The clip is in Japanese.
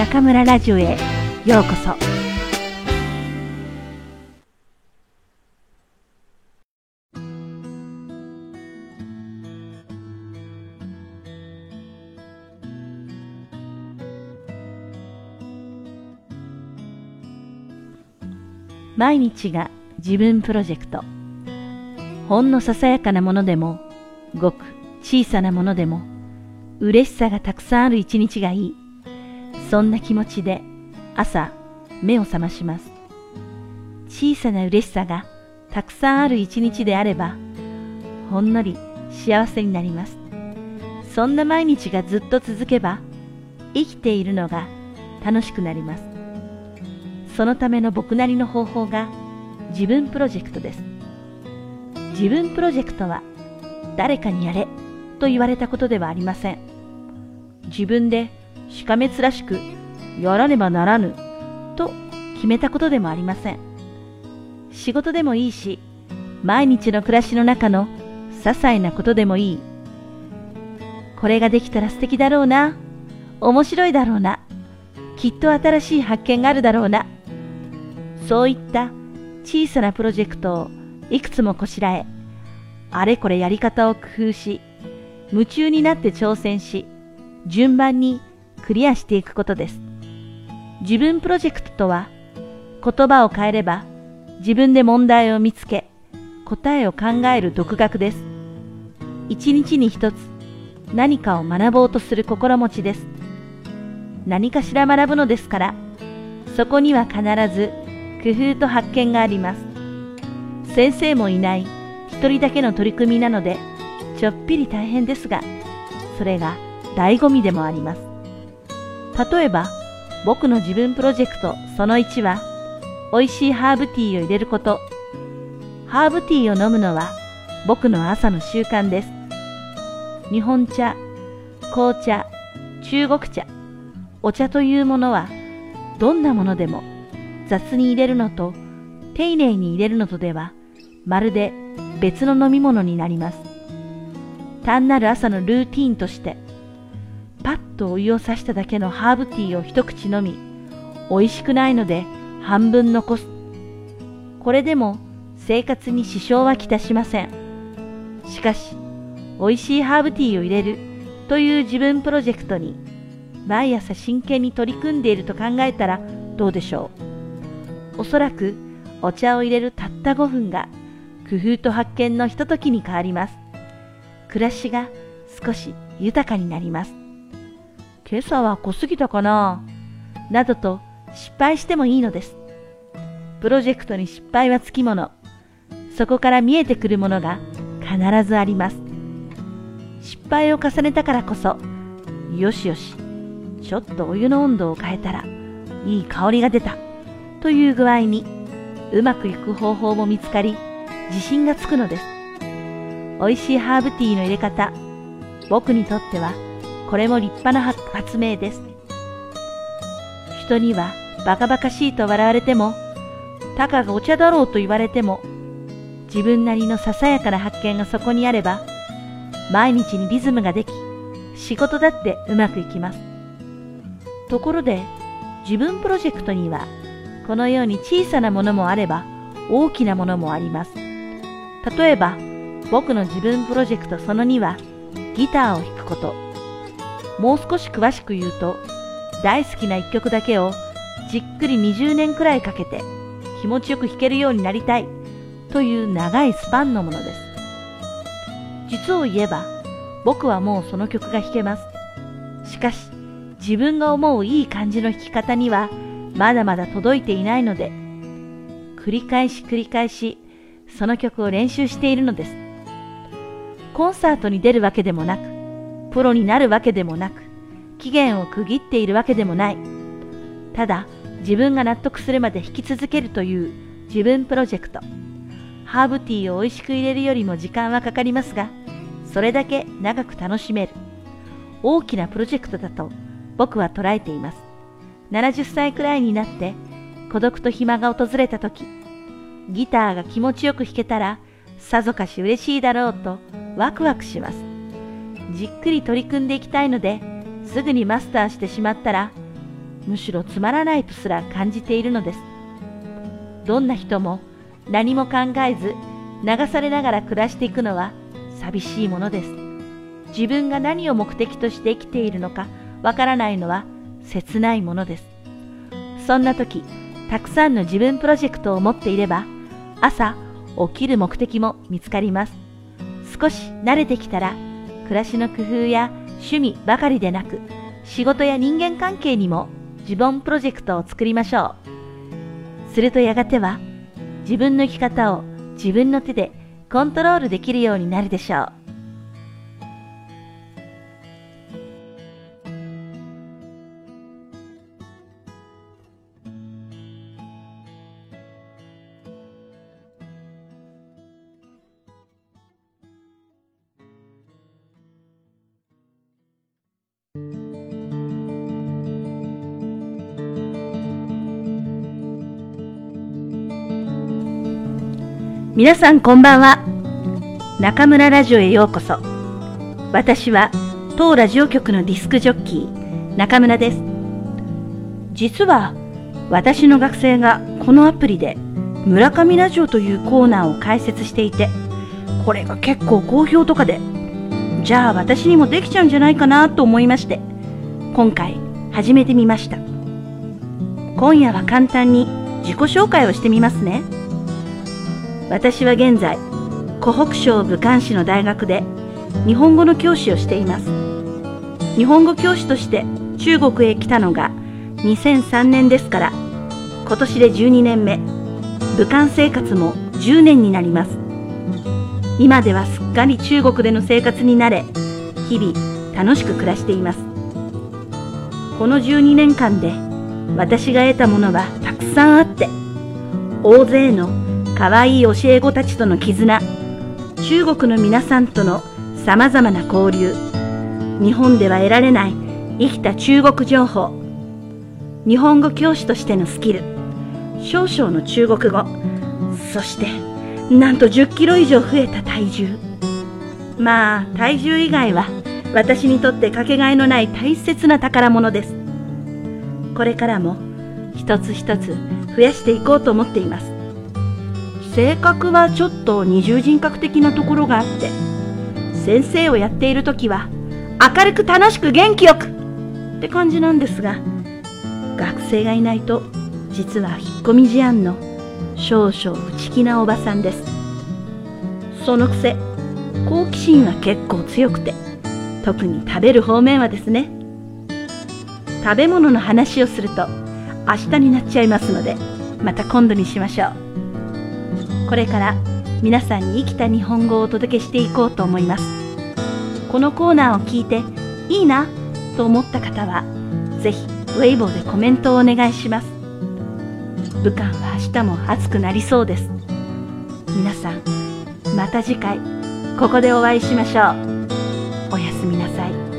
中村ラジオへようこそ。毎日が自分プロジェクト。ほんのささやかなものでもごく小さなものでも嬉しさがたくさんある一日がいい。そんな気持ちで朝目を覚まします。小さな嬉しさがたくさんある一日であればほんのり幸せになります。そんな毎日がずっと続けば生きているのが楽しくなります。そのための僕なりの方法が自分プロジェクトです。自分プロジェクトは誰かにやれと言われたことではありません。自分でしかめつらしくやらねばならぬと決めたことでもありません。仕事でもいいし毎日の暮らしの中の些細なことでもいい。これができたら素敵だろうな。面白いだろうな。きっと新しい発見があるだろうな。そういった小さなプロジェクトをいくつもこしらえあれこれやり方を工夫し夢中になって挑戦し順番にクリアしていくことです。自分プロジェクトとは言葉を変えれば自分で問題を見つけ答えを考える独学です。一日に一つ何かを学ぼうとする心持ちです。何かしら学ぶのですからそこには必ず工夫と発見があります。先生もいない一人だけの取り組みなのでちょっぴり大変ですがそれが醍醐味でもあります。例えば、僕の自分プロジェクトその1は、美味しいハーブティーを入れること。ハーブティーを飲むのは僕の朝の習慣です。日本茶、紅茶、中国茶、お茶というものは、どんなものでも雑に入れるのと丁寧に入れるのとでは、まるで別の飲み物になります。単なる朝のルーティーンとして、パッとお湯をさしただけのハーブティーを一口飲み、美味しくないので半分残す。これでも生活に支障はきたしません。しかし、美味しいハーブティーを入れるという自分プロジェクトに毎朝真剣に取り組んでいると考えたらどうでしょう。おそらくお茶を入れるたった5分が工夫と発見のひとときに変わります。暮らしが少し豊かになります。今朝は濃すぎたかな？などと失敗してもいいのです。プロジェクトに失敗はつきもの。そこから見えてくるものが必ずあります。失敗を重ねたからこそ、よしよし、ちょっとお湯の温度を変えたら、いい香りが出た。という具合に、うまくいく方法も見つかり、自信がつくのです。美味しいハーブティーの入れ方、僕にとってはこれも立派な発明です。人にはバカバカしいと笑われても、たかがお茶だろうと言われても、自分なりのささやかな発見がそこにあれば、毎日にリズムができ、仕事だってうまくいきます。ところで、自分プロジェクトには、このように小さなものもあれば、大きなものもあります。例えば、僕の自分プロジェクトその2は、ギターを弾くこと。もう少し詳しく言うと、大好きな一曲だけをじっくり20年くらいかけて気持ちよく弾けるようになりたいという長いスパンのものです。実を言えば、僕はもうその曲が弾けます。しかし、自分が思ういい感じの弾き方にはまだまだ届いていないので、繰り返し繰り返しその曲を練習しているのです。コンサートに出るわけでもなく、プロになるわけでもなく、期限を区切っているわけでもない。ただ、自分が納得するまで弾き続けるという自分プロジェクト。ハーブティーを美味しく入れるよりも時間はかかりますが、それだけ長く楽しめる。大きなプロジェクトだと僕は捉えています。70歳くらいになって孤独と暇が訪れた時、ギターが気持ちよく弾けたらさぞかし嬉しいだろうとワクワクします。じっくり取り組んでいきたいので、すぐにマスターしてしまったら、むしろつまらないとすら感じているのです。どんな人も何も考えず流されながら暮らしていくのは寂しいものです。自分が何を目的として生きているのかわからないのは切ないものです。そんな時、たくさんの自分プロジェクトを持っていれば、朝起きる目的も見つかります。少し慣れてきたら、暮らしの工夫や趣味ばかりでなく、仕事や人間関係にも自分プロジェクトを作りましょう。するとやがては、自分の生き方を自分の手でコントロールできるようになるでしょう。皆さんこんばんは。中村ラジオへようこそ。私は当ラジオ局のディスクジョッキー中村です。実は私の学生がこのアプリで村上ラジオというコーナーを開設していて、これが結構好評とかで、じゃあ私にもできちゃうんじゃないかなと思いまして、今回始めてみました。今夜は簡単に自己紹介をしてみますね。私は現在湖北省武漢市の大学で日本語の教師をしています。日本語教師として中国へ来たのが2003年ですから今年で12年目。武漢生活も10年になります。今ではすっかり中国での生活に慣れ日々楽しく暮らしています。この12年間で私が得たものはたくさんあって大勢の可愛い教え子たちとの絆、中国の皆さんとの様々な交流、日本では得られない生きた中国情報、日本語教師としてのスキル、少々の中国語、そして、なんと10キロ以上増えた体重。まあ、体重以外は私にとってかけがえのない大切な宝物です。これからも一つ一つ増やしていこうと思っています。性格はちょっと二重人格的なところがあって先生をやっている時は明るく楽しく元気よくって感じなんですが学生がいないと実は引っ込み思案の少々内気なおばさんです。そのくせ好奇心は結構強くて特に食べる方面はですね。食べ物の話をすると明日になっちゃいますのでまた今度にしましょう。これから皆さんに生きた日本語をお届けしていこうと思います。このコーナーを聞いていいなと思った方は、ぜひウェイボーでコメントをお願いします。武漢は明日も暑くなりそうです。皆さん、また次回、ここでお会いしましょう。おやすみなさい。